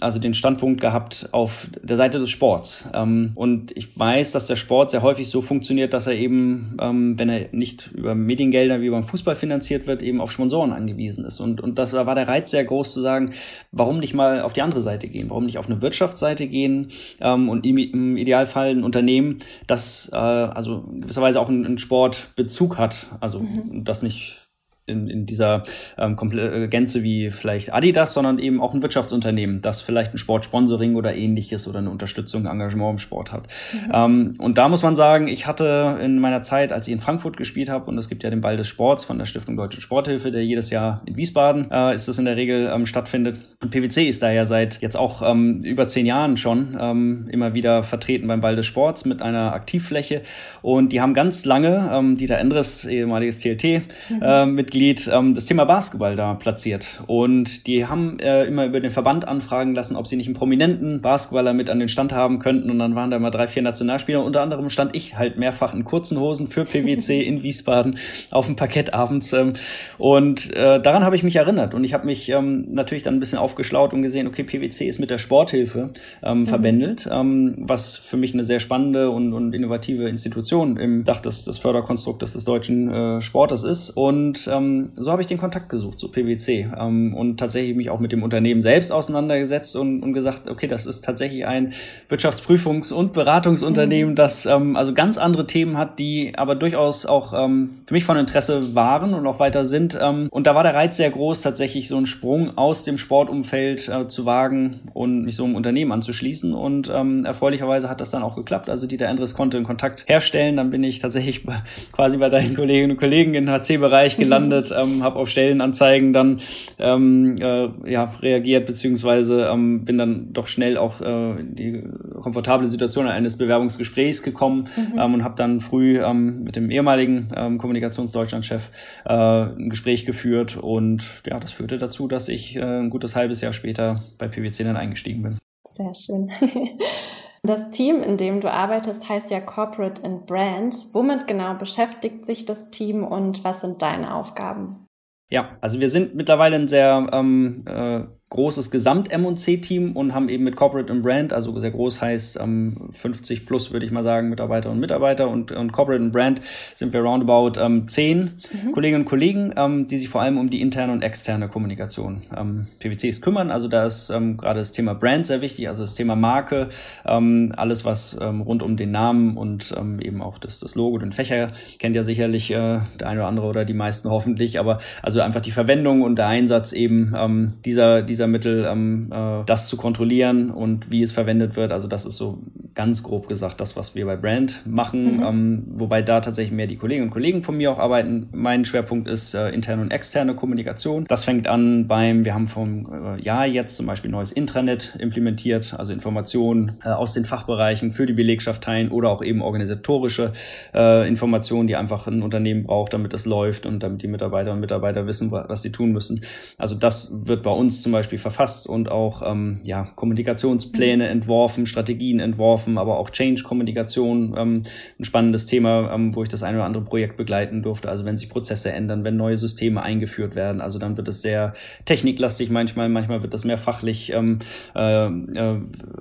also den Standpunkt gehabt auf der Seite des Sports. Ähm, und ich weiß, dass der Sport sehr häufig so funktioniert, dass er eben, ähm, wenn er nicht über Mediengelder wie beim Fußball finanziert wird, eben auf Sponsoren angewiesen ist. Und, und das da war der Reiz sehr groß zu sagen, warum nicht mal auf die andere Seite gehen? Warum nicht auf eine Wirtschaftsseite gehen ähm, und im, Idealfall ein Unternehmen, das äh, also gewisserweise auch einen, einen Sportbezug hat. Also mhm. das nicht in, in dieser ähm, äh, Gänze wie vielleicht Adidas, sondern eben auch ein Wirtschaftsunternehmen, das vielleicht ein Sportsponsoring oder ähnliches oder eine Unterstützung, Engagement im Sport hat. Mhm. Ähm, und da muss man sagen, ich hatte in meiner Zeit, als ich in Frankfurt gespielt habe, und es gibt ja den Ball des Sports von der Stiftung Deutsche Sporthilfe, der jedes Jahr in Wiesbaden äh, ist es in der Regel ähm, stattfindet. Und PwC ist da ja seit jetzt auch ähm, über zehn Jahren schon ähm, immer wieder vertreten beim Ball des Sports mit einer Aktivfläche. Und die haben ganz lange, ähm, Dieter Endres, ehemaliges TLT-Mitglied, mhm. äh, Mitglied ähm, das Thema Basketball da platziert. Und die haben äh, immer über den Verband anfragen lassen, ob sie nicht einen prominenten Basketballer mit an den Stand haben könnten. Und dann waren da mal drei, vier Nationalspieler. Unter anderem stand ich halt mehrfach in kurzen Hosen für PwC in (laughs) Wiesbaden auf dem Parkett abends. Ähm, und äh, daran habe ich mich erinnert. Und ich habe mich ähm, natürlich dann ein bisschen aufgeschlaut und gesehen, okay, PwC ist mit der Sporthilfe ähm, mhm. verbändelt, ähm, was für mich eine sehr spannende und, und innovative Institution im Dach des, des Förderkonstruktes des deutschen äh, Sportes ist. Und ähm, ähm, so habe ich den Kontakt gesucht zu PwC ähm, und tatsächlich mich auch mit dem Unternehmen selbst auseinandergesetzt und, und gesagt, okay, das ist tatsächlich ein Wirtschaftsprüfungs- und Beratungsunternehmen, mhm. das ähm, also ganz andere Themen hat, die aber durchaus auch ähm, für mich von Interesse waren und auch weiter sind. Ähm, und da war der Reiz sehr groß, tatsächlich so einen Sprung aus dem Sportumfeld äh, zu wagen und mich so einem Unternehmen anzuschließen. Und erfreulicherweise hat das dann auch geklappt. Also Dieter Endres konnte einen Kontakt herstellen. Dann bin ich tatsächlich (laughs) quasi bei deinen Kolleginnen und Kollegen im HC-Bereich gelandet. Gemeldet, ähm, habe auf Stellenanzeigen dann ähm, äh, ja, reagiert, beziehungsweise ähm, bin dann doch schnell auch äh, in die komfortable Situation eines Bewerbungsgesprächs gekommen mhm. ähm, und habe dann früh ähm, mit dem ehemaligen ähm, Kommunikationsdeutschland-Chef äh, ein Gespräch geführt und ja, das führte dazu, dass ich äh, ein gutes halbes Jahr später bei PwC dann eingestiegen bin. Sehr schön. (laughs) Das Team, in dem du arbeitest, heißt ja Corporate and Brand. Womit genau beschäftigt sich das Team und was sind deine Aufgaben? Ja, also wir sind mittlerweile ein sehr ähm, äh, großes Gesamt-M&C-Team und haben eben mit Corporate and Brand, also sehr groß heißt ähm, 50 plus, würde ich mal sagen, Mitarbeiter und Mitarbeiter und, und Corporate and Brand sind wir roundabout ähm, zehn mhm. Kolleginnen und Kollegen, ähm, die sich vor allem um die interne und externe Kommunikation ähm, PwCs kümmern. Also da ist ähm, gerade das Thema Brand sehr wichtig, also das Thema Marke, ähm, alles was ähm, rund um den Namen und ähm, eben auch das, das Logo, den Fächer kennt ja sicherlich äh, der eine oder andere oder die meisten hoffentlich, aber also einfach die Verwendung und der Einsatz eben ähm, dieser, dieser dieser Mittel, ähm, äh, das zu kontrollieren und wie es verwendet wird. Also das ist so ganz grob gesagt das, was wir bei Brand machen, mhm. ähm, wobei da tatsächlich mehr die Kolleginnen und Kollegen von mir auch arbeiten. Mein Schwerpunkt ist äh, interne und externe Kommunikation. Das fängt an beim, wir haben vom äh, Jahr jetzt zum Beispiel ein neues Intranet implementiert, also Informationen äh, aus den Fachbereichen für die Belegschaft teilen oder auch eben organisatorische äh, Informationen, die einfach ein Unternehmen braucht, damit das läuft und damit die Mitarbeiterinnen und Mitarbeiter wissen, was sie tun müssen. Also das wird bei uns zum Beispiel verfasst und auch ähm, ja, Kommunikationspläne mhm. entworfen, Strategien entworfen, aber auch Change-Kommunikation, ähm, ein spannendes Thema, ähm, wo ich das eine oder andere Projekt begleiten durfte. Also wenn sich Prozesse ändern, wenn neue Systeme eingeführt werden, also dann wird es sehr techniklastig manchmal, manchmal wird das mehr fachlich ähm, äh, äh,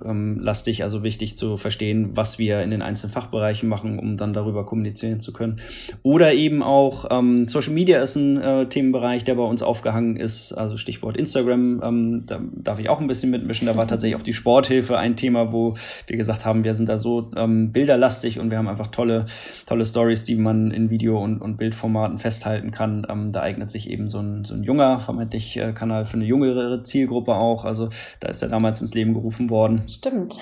ähm, lastig, also wichtig zu verstehen, was wir in den einzelnen Fachbereichen machen, um dann darüber kommunizieren zu können. Oder eben auch ähm, Social Media ist ein äh, Themenbereich, der bei uns aufgehangen ist, also Stichwort Instagram, ähm, da darf ich auch ein bisschen mitmischen. Da war tatsächlich auch die Sporthilfe ein Thema, wo wir gesagt haben, wir sind da so ähm, bilderlastig und wir haben einfach tolle, tolle Stories, die man in Video- und, und Bildformaten festhalten kann. Ähm, da eignet sich eben so ein, so ein junger, vermeintlich äh, Kanal für eine jüngere Zielgruppe auch. Also da ist er damals ins Leben gerufen worden. Stimmt.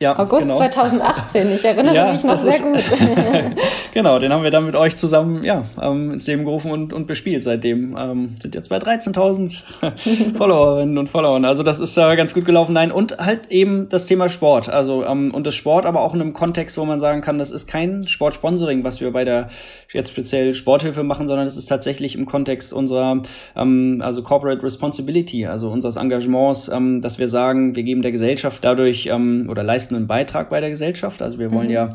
Ja, August genau. 2018, ich erinnere ja, mich noch sehr ist, gut. (laughs) genau, den haben wir dann mit euch zusammen ja, ähm, ins Leben gerufen und, und bespielt seitdem. Ähm, sind jetzt bei 13.000 (laughs) Followerinnen und Followern. Also das ist äh, ganz gut gelaufen. Nein, und halt eben das Thema Sport. Also ähm, und das Sport aber auch in einem Kontext, wo man sagen kann, das ist kein Sportsponsoring, was wir bei der jetzt speziell Sporthilfe machen, sondern das ist tatsächlich im Kontext unserer ähm, also Corporate Responsibility, also unseres Engagements, ähm, dass wir sagen, wir geben der Gesellschaft dadurch ähm, oder leisten einen Beitrag bei der Gesellschaft. Also wir wollen mhm. ja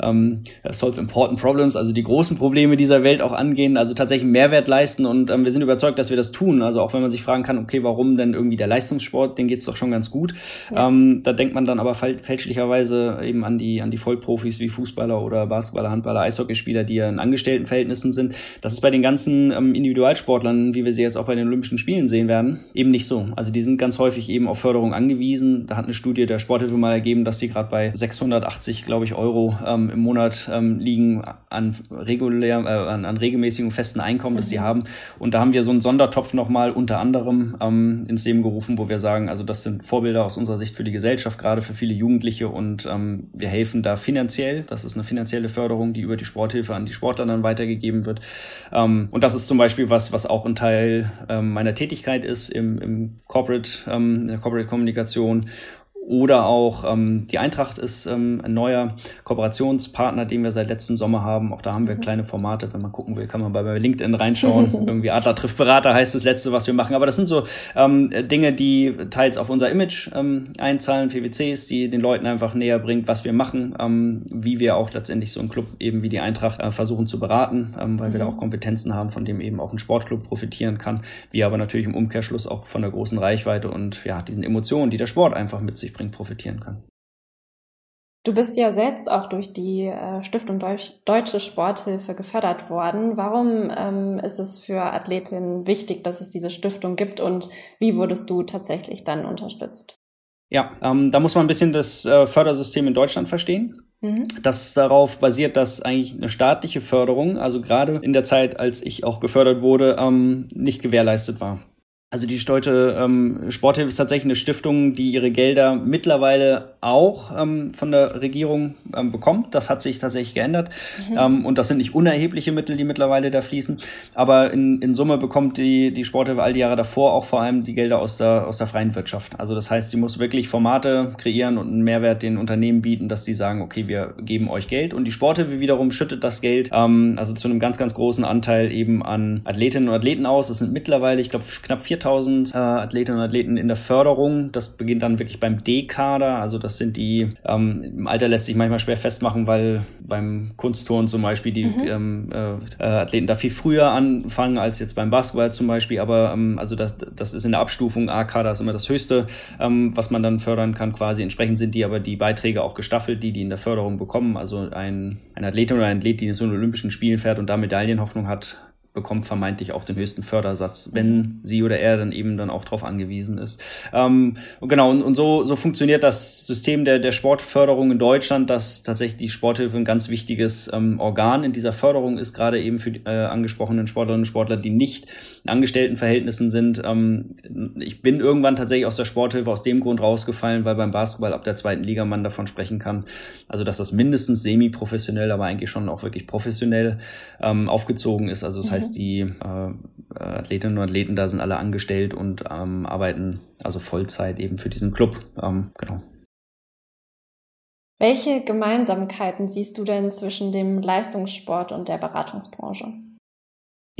ähm, solve important problems, also die großen Probleme dieser Welt auch angehen, also tatsächlich Mehrwert leisten und ähm, wir sind überzeugt, dass wir das tun. Also auch wenn man sich fragen kann, okay, warum denn irgendwie der Leistungssport, den geht's doch schon ganz gut. Ja. Ähm, da denkt man dann aber fälschlicherweise eben an die an die Vollprofis wie Fußballer oder Basketballer, Handballer, Eishockeyspieler, die ja in Angestelltenverhältnissen sind. Das ist bei den ganzen ähm, Individualsportlern, wie wir sie jetzt auch bei den Olympischen Spielen sehen werden, eben nicht so. Also die sind ganz häufig eben auf Förderung angewiesen. Da hat eine Studie der Sporthilfe mal ergeben, dass die gerade bei 680, glaube ich, Euro ähm, im Monat ähm, liegen an regulär, äh, an, an regelmäßigen festen Einkommen, das die mhm. haben. Und da haben wir so einen Sondertopf nochmal unter anderem ähm, ins Leben gerufen, wo wir sagen, also das sind Vorbilder aus unserer Sicht für die Gesellschaft, gerade für viele Jugendliche und ähm, wir helfen da finanziell. Das ist eine finanzielle Förderung, die über die Sporthilfe an die Sportler dann weitergegeben wird. Ähm, und das ist zum Beispiel was, was auch ein Teil ähm, meiner Tätigkeit ist im, im Corporate, ähm, in der Corporate Kommunikation oder auch ähm, die Eintracht ist ähm, ein neuer Kooperationspartner, den wir seit letztem Sommer haben. Auch da haben wir mhm. kleine Formate. Wenn man gucken will, kann man bei LinkedIn reinschauen. (laughs) Irgendwie Adler trifft Berater heißt das letzte, was wir machen. Aber das sind so ähm, Dinge, die teils auf unser Image ähm, einzahlen, PwCs, die den Leuten einfach näher bringt, was wir machen, ähm, wie wir auch letztendlich so einen Club eben wie die Eintracht äh, versuchen zu beraten, ähm, weil mhm. wir da mhm. auch Kompetenzen haben, von dem eben auch ein Sportclub profitieren kann. Wir aber natürlich im Umkehrschluss auch von der großen Reichweite und ja, diesen Emotionen, die der Sport einfach mit sich bringt bringt, profitieren kann. Du bist ja selbst auch durch die äh, Stiftung Deutsche Sporthilfe gefördert worden. Warum ähm, ist es für Athletinnen wichtig, dass es diese Stiftung gibt und wie wurdest du tatsächlich dann unterstützt? Ja, ähm, da muss man ein bisschen das äh, Fördersystem in Deutschland verstehen. Mhm. Das darauf basiert, dass eigentlich eine staatliche Förderung, also gerade in der Zeit, als ich auch gefördert wurde, ähm, nicht gewährleistet war. Also die Deutsche ähm, Sporthilfe ist tatsächlich eine Stiftung, die ihre Gelder mittlerweile auch ähm, von der Regierung ähm, bekommt. Das hat sich tatsächlich geändert. Mhm. Ähm, und das sind nicht unerhebliche Mittel, die mittlerweile da fließen. Aber in, in Summe bekommt die, die Sporthilfe all die Jahre davor auch vor allem die Gelder aus der, aus der freien Wirtschaft. Also das heißt, sie muss wirklich Formate kreieren und einen Mehrwert den Unternehmen bieten, dass sie sagen, okay, wir geben euch Geld. Und die Sporthilfe wiederum schüttet das Geld, ähm, also zu einem ganz, ganz großen Anteil eben an Athletinnen und Athleten aus. Das sind mittlerweile, ich glaube, knapp 4000 äh, Athletinnen und Athleten in der Förderung. Das beginnt dann wirklich beim D-Kader. Also das sind die, ähm, im Alter lässt sich manchmal schwer festmachen, weil beim Kunstturnen zum Beispiel die mhm. ähm, äh, Athleten da viel früher anfangen als jetzt beim Basketball zum Beispiel. Aber ähm, also das, das ist in der Abstufung A-Kader ist immer das Höchste, ähm, was man dann fördern kann quasi. Entsprechend sind die aber die Beiträge auch gestaffelt, die die in der Förderung bekommen. Also ein, ein Athlet oder ein Athlet, die in so einen Olympischen Spielen fährt und da Medaillenhoffnung hat, bekommt vermeintlich auch den höchsten Fördersatz, wenn sie oder er dann eben dann auch darauf angewiesen ist. Ähm, und genau, und, und so, so funktioniert das System der, der Sportförderung in Deutschland, dass tatsächlich die Sporthilfe ein ganz wichtiges ähm, Organ in dieser Förderung ist, gerade eben für die äh, angesprochenen Sportlerinnen und Sportler, die nicht in Angestelltenverhältnissen sind. Ähm, ich bin irgendwann tatsächlich aus der Sporthilfe aus dem Grund rausgefallen, weil beim Basketball ab der zweiten Liga man davon sprechen kann, also dass das mindestens semi-professionell, aber eigentlich schon auch wirklich professionell ähm, aufgezogen ist. Also das mhm. Heißt, die äh, Athletinnen und Athleten da sind alle angestellt und ähm, arbeiten also Vollzeit eben für diesen Club. Ähm, genau. Welche Gemeinsamkeiten siehst du denn zwischen dem Leistungssport und der Beratungsbranche?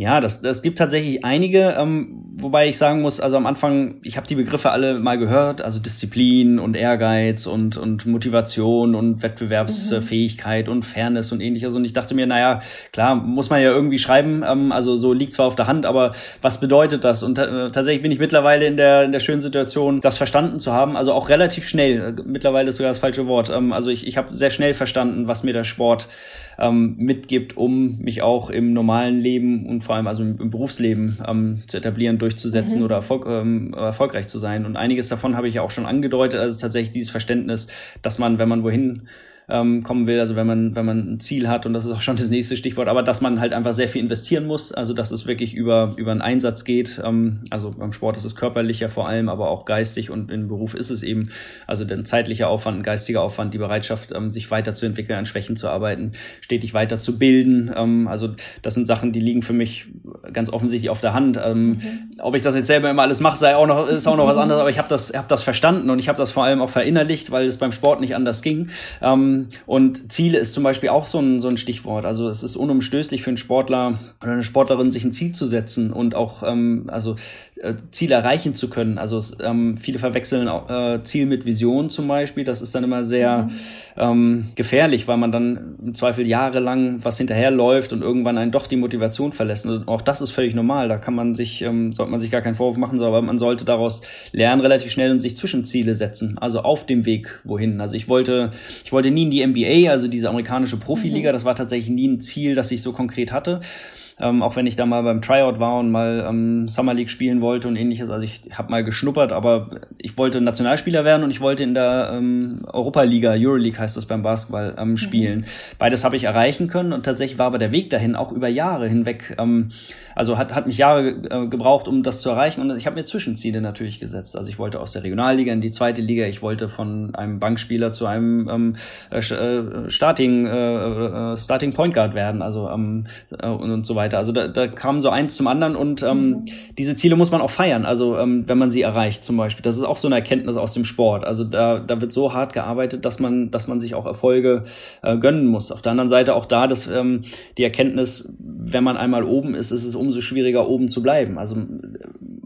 Ja, das, das gibt tatsächlich einige, ähm, wobei ich sagen muss, also am Anfang, ich habe die Begriffe alle mal gehört, also Disziplin und Ehrgeiz und, und Motivation und Wettbewerbsfähigkeit mhm. und Fairness und ähnliches. Und ich dachte mir, naja, klar, muss man ja irgendwie schreiben, ähm, also so liegt zwar auf der Hand, aber was bedeutet das? Und äh, tatsächlich bin ich mittlerweile in der, in der schönen Situation, das verstanden zu haben, also auch relativ schnell, mittlerweile ist sogar das falsche Wort. Ähm, also ich, ich habe sehr schnell verstanden, was mir der Sport ähm, mitgibt, um mich auch im normalen Leben und vor allem also im, Berufsleben ähm, zu etablieren, durchzusetzen mhm. oder erfolg, ähm, erfolgreich zu sein. Und einiges davon habe ich ja auch schon angedeutet, also tatsächlich dieses Verständnis, dass man, wenn man wohin ähm, kommen will, also wenn man, wenn man ein Ziel hat, und das ist auch schon das nächste Stichwort, aber dass man halt einfach sehr viel investieren muss, also dass es wirklich über, über einen Einsatz geht. Ähm, also beim Sport ist es körperlicher vor allem, aber auch geistig und im Beruf ist es eben, also der zeitliche Aufwand, ein geistiger Aufwand, die Bereitschaft, ähm, sich weiterzuentwickeln, an Schwächen zu arbeiten, stetig weiter zu bilden. Ähm, also das sind Sachen, die liegen für mich ganz offensichtlich auf der Hand. Ähm, mhm. Ob ich das jetzt selber immer alles mache, sei auch noch, ist auch noch was anderes, aber ich habe das, hab das verstanden und ich habe das vor allem auch verinnerlicht, weil es beim Sport nicht anders ging. Ähm, und Ziele ist zum Beispiel auch so ein, so ein Stichwort. Also es ist unumstößlich für einen Sportler oder eine Sportlerin, sich ein Ziel zu setzen und auch ähm, also Ziel erreichen zu können. Also ähm, viele verwechseln äh, Ziel mit Vision zum Beispiel. Das ist dann immer sehr mhm. ähm, gefährlich, weil man dann im Zweifel jahrelang was hinterherläuft und irgendwann einen doch die Motivation verlässt. Und auch das ist völlig normal. Da kann man sich, ähm, sollte man sich gar keinen Vorwurf machen, aber man sollte daraus lernen, relativ schnell und sich Zwischenziele setzen. Also auf dem Weg wohin. Also ich wollte, ich wollte nie in die NBA, also diese amerikanische Profiliga. Mhm. Das war tatsächlich nie ein Ziel, das ich so konkret hatte. Ähm, auch wenn ich da mal beim Tryout war und mal ähm, Summer League spielen wollte und ähnliches. Also ich habe mal geschnuppert, aber ich wollte Nationalspieler werden und ich wollte in der ähm, Europa-Liga, Euroleague heißt das beim Basketball, ähm, mhm. spielen. Mhm. Beides habe ich erreichen können und tatsächlich war aber der Weg dahin auch über Jahre hinweg ähm, also hat, hat mich Jahre äh, gebraucht, um das zu erreichen. Und ich habe mir Zwischenziele natürlich gesetzt. Also ich wollte aus der Regionalliga in die zweite Liga, ich wollte von einem Bankspieler zu einem ähm, äh, äh Starting, äh, äh, Starting Point Guard werden, also ähm, äh, und, und so weiter. Also da, da kam so eins zum anderen und ähm, mhm. diese Ziele muss man auch feiern, also ähm, wenn man sie erreicht zum Beispiel. Das ist auch so eine Erkenntnis aus dem Sport. Also da, da wird so hart gearbeitet, dass man, dass man sich auch Erfolge äh, gönnen muss. Auf der anderen Seite auch da, dass ähm, die Erkenntnis, wenn man einmal oben ist, ist es um umso schwieriger oben zu bleiben. Also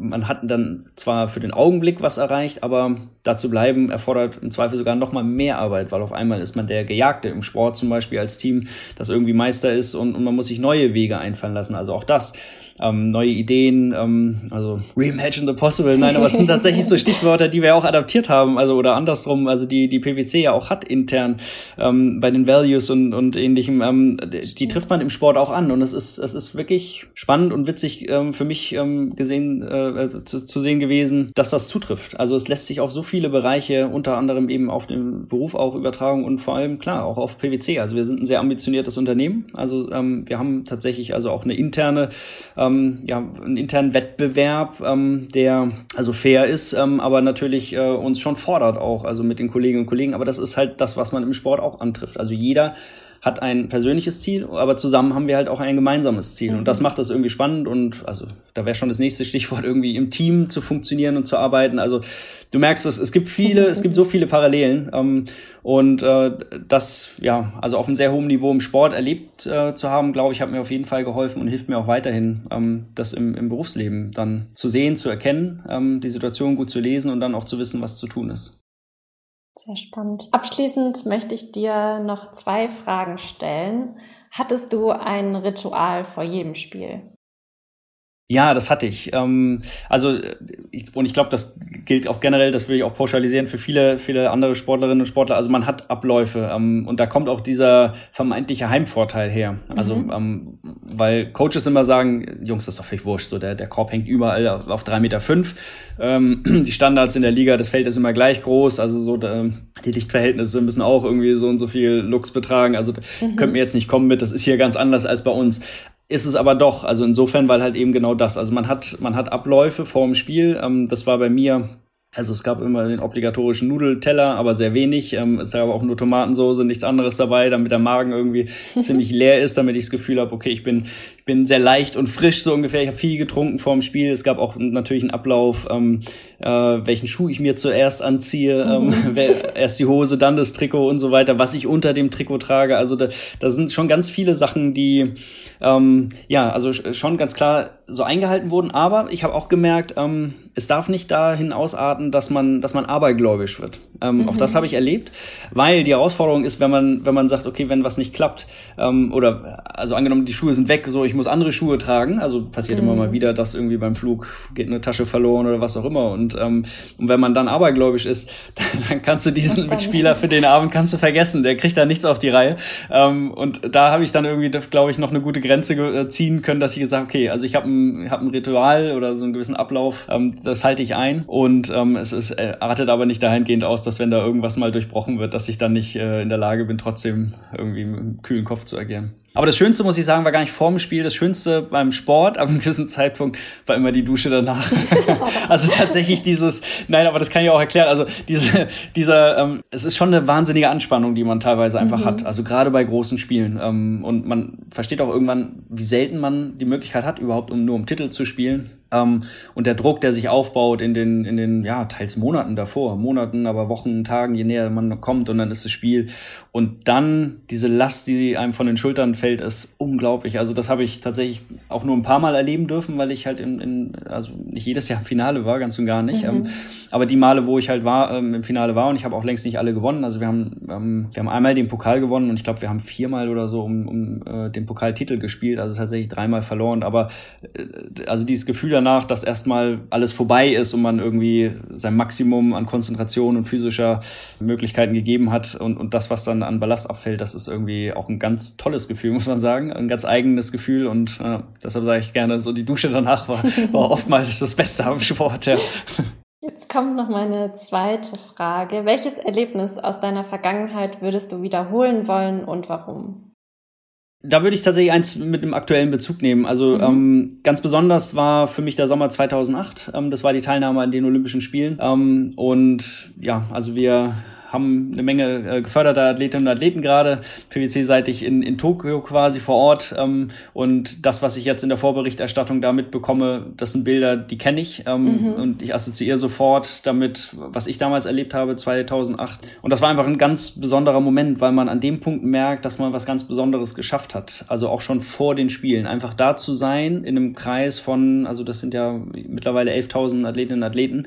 man hat dann zwar für den Augenblick was erreicht, aber dazu bleiben erfordert im Zweifel sogar noch mal mehr Arbeit, weil auf einmal ist man der Gejagte im Sport zum Beispiel als Team, das irgendwie Meister ist und, und man muss sich neue Wege einfallen lassen. Also auch das ähm, neue Ideen, ähm, also reimagine the possible. Nein, aber es sind tatsächlich so (laughs) Stichwörter, die wir auch adaptiert haben, also oder andersrum, also die die PwC ja auch hat intern ähm, bei den Values und und ähnlichem. Ähm, die trifft man im Sport auch an und es ist es ist wirklich spannend und witzig ähm, für mich ähm, gesehen äh, zu, zu sehen gewesen, dass das zutrifft. Also es lässt sich auf so viele Bereiche, unter anderem eben auf den Beruf auch übertragen und vor allem klar auch auf PwC. Also wir sind ein sehr ambitioniertes Unternehmen. Also ähm, wir haben tatsächlich also auch eine interne ähm, ja, einen internen Wettbewerb, ähm, der also fair ist, ähm, aber natürlich äh, uns schon fordert auch, also mit den Kolleginnen und Kollegen. Aber das ist halt das, was man im Sport auch antrifft. Also jeder hat ein persönliches Ziel, aber zusammen haben wir halt auch ein gemeinsames Ziel. Mhm. Und das macht das irgendwie spannend und also da wäre schon das nächste Stichwort, irgendwie im Team zu funktionieren und zu arbeiten. Also du merkst es, es gibt viele, es gibt so viele Parallelen. Ähm, und äh, das, ja, also auf einem sehr hohen Niveau im Sport erlebt äh, zu haben, glaube ich, hat mir auf jeden Fall geholfen und hilft mir auch weiterhin, ähm, das im, im Berufsleben dann zu sehen, zu erkennen, ähm, die Situation gut zu lesen und dann auch zu wissen, was zu tun ist. Sehr spannend. Abschließend möchte ich dir noch zwei Fragen stellen. Hattest du ein Ritual vor jedem Spiel? Ja, das hatte ich. Ähm, also ich, und ich glaube, das gilt auch generell, das will ich auch pauschalisieren für viele, viele andere Sportlerinnen und Sportler. Also man hat Abläufe ähm, und da kommt auch dieser vermeintliche Heimvorteil her. Also mhm. ähm, weil Coaches immer sagen, Jungs, das ist doch völlig wurscht. So der, der Korb hängt überall auf, auf drei Meter. fünf. Ähm, (clears throat) die Standards in der Liga, das Feld ist immer gleich groß. Also so da, die Lichtverhältnisse müssen auch irgendwie so und so viel Lux betragen. Also mhm. könnt mir jetzt nicht kommen mit, das ist hier ganz anders als bei uns ist es aber doch. Also insofern, weil halt eben genau das. Also man hat, man hat Abläufe vor dem Spiel. Ähm, das war bei mir also es gab immer den obligatorischen Nudelteller, aber sehr wenig. Ähm, es gab auch nur Tomatensoße, nichts anderes dabei, damit der Magen irgendwie (laughs) ziemlich leer ist, damit ich das Gefühl habe, okay, ich bin, ich bin sehr leicht und frisch so ungefähr. Ich habe viel getrunken vor dem Spiel. Es gab auch natürlich einen Ablauf, ähm, äh, welchen Schuh ich mir zuerst anziehe, ähm, mhm. (laughs) erst die Hose, dann das Trikot und so weiter, was ich unter dem Trikot trage. Also da, da sind schon ganz viele Sachen, die ähm, ja, also schon ganz klar so eingehalten wurden. Aber ich habe auch gemerkt, ähm, es darf nicht dahin ausarten, dass man, dass man abergläubisch wird. Ähm, mhm. Auch das habe ich erlebt, weil die Herausforderung ist, wenn man, wenn man sagt, okay, wenn was nicht klappt, ähm, oder also angenommen, die Schuhe sind weg, so ich muss andere Schuhe tragen. Also passiert mhm. immer mal wieder, dass irgendwie beim Flug geht eine Tasche verloren oder was auch immer. Und, ähm, und wenn man dann abergläubisch ist, (laughs) dann kannst du diesen Mitspieler für den Abend kannst du vergessen. Der kriegt da nichts auf die Reihe. Ähm, und da habe ich dann irgendwie, glaube ich, noch eine gute Grenze äh, ziehen können, dass ich gesagt okay, also ich habe ein, hab ein Ritual oder so einen gewissen Ablauf, ähm, das halte ich ein. Und ähm, es ist, äh, artet aber nicht dahingehend aus, dass wenn da irgendwas mal durchbrochen wird, dass ich dann nicht äh, in der Lage bin, trotzdem irgendwie mit einem kühlen Kopf zu agieren. Aber das Schönste, muss ich sagen, war gar nicht vorm Spiel. Das Schönste beim Sport ab einem gewissen Zeitpunkt war immer die Dusche danach. (laughs) also tatsächlich dieses, nein, aber das kann ich auch erklären. Also diese, dieser, ähm, es ist schon eine wahnsinnige Anspannung, die man teilweise einfach mhm. hat. Also gerade bei großen Spielen. Ähm, und man versteht auch irgendwann, wie selten man die Möglichkeit hat, überhaupt um nur um Titel zu spielen. Ähm, und der Druck, der sich aufbaut in den, in den, ja, teils Monaten davor, Monaten, aber Wochen, Tagen, je näher man kommt und dann ist das Spiel. Und dann diese Last, die einem von den Schultern fällt, ist unglaublich. Also das habe ich tatsächlich auch nur ein paar Mal erleben dürfen, weil ich halt in, in also nicht jedes Jahr im Finale war, ganz und gar nicht. Mhm. Ähm, aber die Male, wo ich halt war, ähm, im Finale war und ich habe auch längst nicht alle gewonnen. Also wir haben, wir haben einmal den Pokal gewonnen und ich glaube, wir haben viermal oder so um, um äh, den Pokaltitel gespielt, also tatsächlich dreimal verloren. Aber äh, also dieses Gefühl danach, dass erstmal alles vorbei ist und man irgendwie sein Maximum an Konzentration und physischer Möglichkeiten gegeben hat und, und das, was dann an Ballast abfällt, das ist irgendwie auch ein ganz tolles Gefühl, muss man sagen. Ein ganz eigenes Gefühl und äh, deshalb sage ich gerne, so die Dusche danach war, (laughs) war oftmals das Beste am Sport, ja. Jetzt kommt noch meine zweite Frage. Welches Erlebnis aus deiner Vergangenheit würdest du wiederholen wollen und warum? Da würde ich tatsächlich eins mit einem aktuellen Bezug nehmen. Also mhm. ähm, ganz besonders war für mich der Sommer 2008. Ähm, das war die Teilnahme an den Olympischen Spielen. Ähm, und ja, also wir haben eine Menge äh, geförderter Athletinnen und Athleten gerade, PwC-seitig in, in Tokio quasi vor Ort. Ähm, und das, was ich jetzt in der Vorberichterstattung da mitbekomme, das sind Bilder, die kenne ich. Ähm, mhm. Und ich assoziiere sofort damit, was ich damals erlebt habe, 2008. Und das war einfach ein ganz besonderer Moment, weil man an dem Punkt merkt, dass man was ganz Besonderes geschafft hat. Also auch schon vor den Spielen. Einfach da zu sein in einem Kreis von, also das sind ja mittlerweile 11.000 Athletinnen und Athleten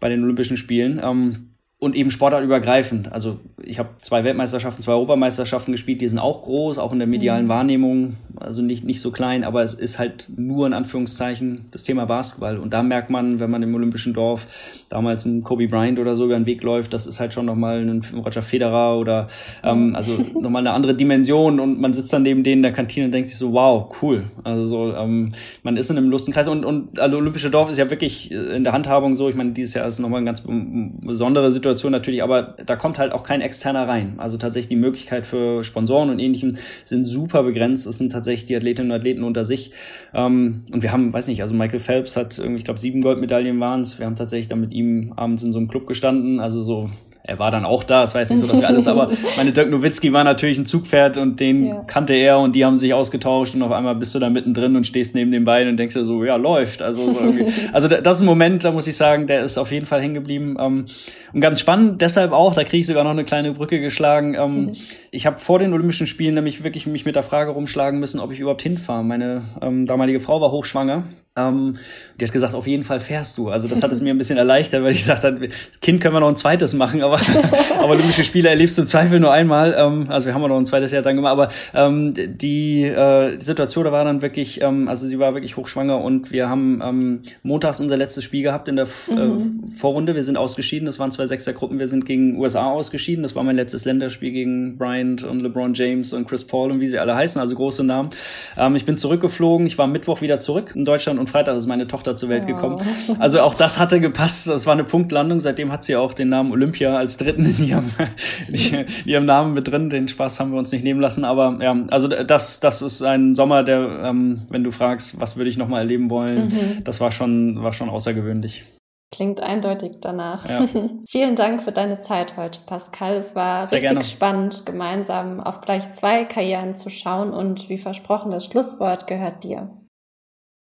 bei den Olympischen Spielen. Ähm, und eben sportartübergreifend. Also ich habe zwei Weltmeisterschaften, zwei Europameisterschaften gespielt, die sind auch groß, auch in der medialen mhm. Wahrnehmung, also nicht, nicht so klein, aber es ist halt nur in Anführungszeichen das Thema Basketball. Und da merkt man, wenn man im Olympischen Dorf damals mit Kobe Bryant oder so über den Weg läuft, das ist halt schon nochmal ein Roger Federer oder ähm, also nochmal eine andere Dimension und man sitzt dann neben denen in der Kantine und denkt sich so, wow, cool. Also so, ähm, man ist in einem lustigen Kreis und, und also Olympische Dorf ist ja wirklich in der Handhabung so, ich meine, dieses Jahr ist nochmal eine ganz besondere Situation Situation natürlich, aber da kommt halt auch kein externer rein. Also tatsächlich die Möglichkeit für Sponsoren und ähnlichem sind super begrenzt. Es sind tatsächlich die Athletinnen und Athleten unter sich. Ähm, und wir haben, weiß nicht, also Michael Phelps hat irgendwie, ich glaube, sieben Goldmedaillen waren es. Wir haben tatsächlich dann mit ihm abends in so einem Club gestanden. Also so er war dann auch da, es war jetzt nicht so, dass wir alles, aber (laughs) meine Dirk Nowitzki war natürlich ein Zugpferd und den ja. kannte er und die haben sich ausgetauscht und auf einmal bist du da mittendrin und stehst neben den beiden und denkst dir so, ja, läuft. Also, so (laughs) also das ist ein Moment, da muss ich sagen, der ist auf jeden Fall hängen geblieben. Ähm, und ganz spannend, deshalb auch, da kriege ich sogar noch eine kleine Brücke geschlagen. Ähm, mhm. Ich habe vor den Olympischen Spielen nämlich wirklich mich mit der Frage rumschlagen müssen, ob ich überhaupt hinfahre. Meine ähm, damalige Frau war hochschwanger Ähm, die hat gesagt, auf jeden Fall fährst du. Also das hat es mir ein bisschen erleichtert, weil ich gesagt habe, Kind können wir noch ein zweites machen, aber, (laughs) aber Olympische Spiele erlebst du im Zweifel nur einmal. Ähm, also wir haben noch ein zweites Jahr dann gemacht, aber ähm, die, äh, die Situation da war dann wirklich, ähm, also sie war wirklich hochschwanger und wir haben ähm, montags unser letztes Spiel gehabt in der mhm. äh, Vorrunde. Wir sind ausgeschieden, das waren zwei Sechsergruppen, wir sind gegen USA ausgeschieden. Das war mein letztes Länderspiel gegen Bryant und LeBron James und Chris Paul und wie sie alle heißen, also große Namen. Ähm, ich bin zurückgeflogen, ich war Mittwoch wieder zurück in Deutschland und Freitag ist meine Tochter zur Welt oh. gekommen. Also auch das hatte gepasst. Das war eine Punktlandung. Seitdem hat sie auch den Namen Olympia als dritten in ihrem, (laughs) in ihrem Namen mit drin. Den Spaß haben wir uns nicht nehmen lassen. Aber ja, also das, das ist ein Sommer, der, ähm, wenn du fragst, was würde ich nochmal erleben wollen, mhm. das war schon, war schon außergewöhnlich. Klingt eindeutig danach. Ja. (laughs) Vielen Dank für deine Zeit heute, Pascal. Es war Sehr richtig gerne. spannend, gemeinsam auf gleich zwei Karrieren zu schauen und wie versprochen, das Schlusswort gehört dir.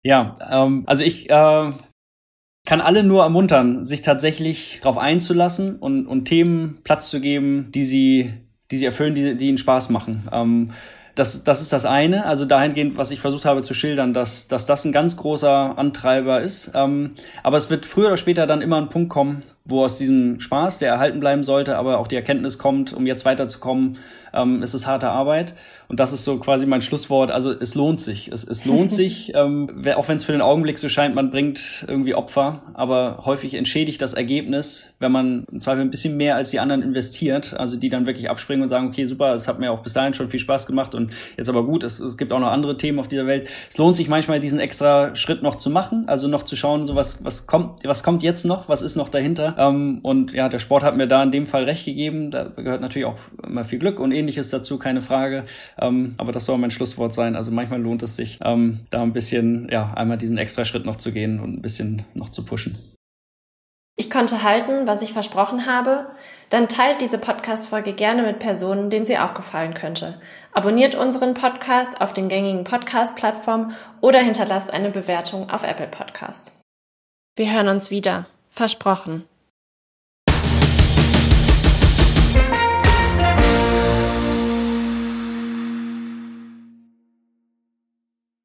Ja, ähm, also ich äh, kann alle nur ermuntern, sich tatsächlich darauf einzulassen und, und Themen Platz zu geben, die sie, die sie erfüllen, die, die ihnen Spaß machen. Ähm, das, das ist das eine, also dahingehend, was ich versucht habe zu schildern, dass, dass das ein ganz großer Antreiber ist. Ähm, aber es wird früher oder später dann immer ein Punkt kommen, wo aus diesem Spaß, der erhalten bleiben sollte, aber auch die Erkenntnis kommt, um jetzt weiterzukommen, ähm, ist es harte Arbeit. Und das ist so quasi mein Schlusswort. Also es lohnt sich. Es, es lohnt (laughs) sich, ähm, auch wenn es für den Augenblick so scheint, man bringt irgendwie Opfer, aber häufig entschädigt das Ergebnis, wenn man im Zweifel ein bisschen mehr als die anderen investiert, also die dann wirklich abspringen und sagen, okay, super, es hat mir auch bis dahin schon viel Spaß gemacht und jetzt aber gut, es, es gibt auch noch andere Themen auf dieser Welt. Es lohnt sich manchmal, diesen extra Schritt noch zu machen, also noch zu schauen, so was, was kommt, was kommt jetzt noch, was ist noch dahinter. Ähm, und ja, der Sport hat mir da in dem Fall recht gegeben. Da gehört natürlich auch immer viel Glück und ähnliches dazu, keine Frage. Ähm, aber das soll mein Schlusswort sein. Also manchmal lohnt es sich, ähm, da ein bisschen, ja, einmal diesen extra Schritt noch zu gehen und ein bisschen noch zu pushen. Ich konnte halten, was ich versprochen habe. Dann teilt diese Podcast-Folge gerne mit Personen, denen sie auch gefallen könnte. Abonniert unseren Podcast auf den gängigen Podcast-Plattformen oder hinterlasst eine Bewertung auf Apple Podcasts. Wir hören uns wieder. Versprochen.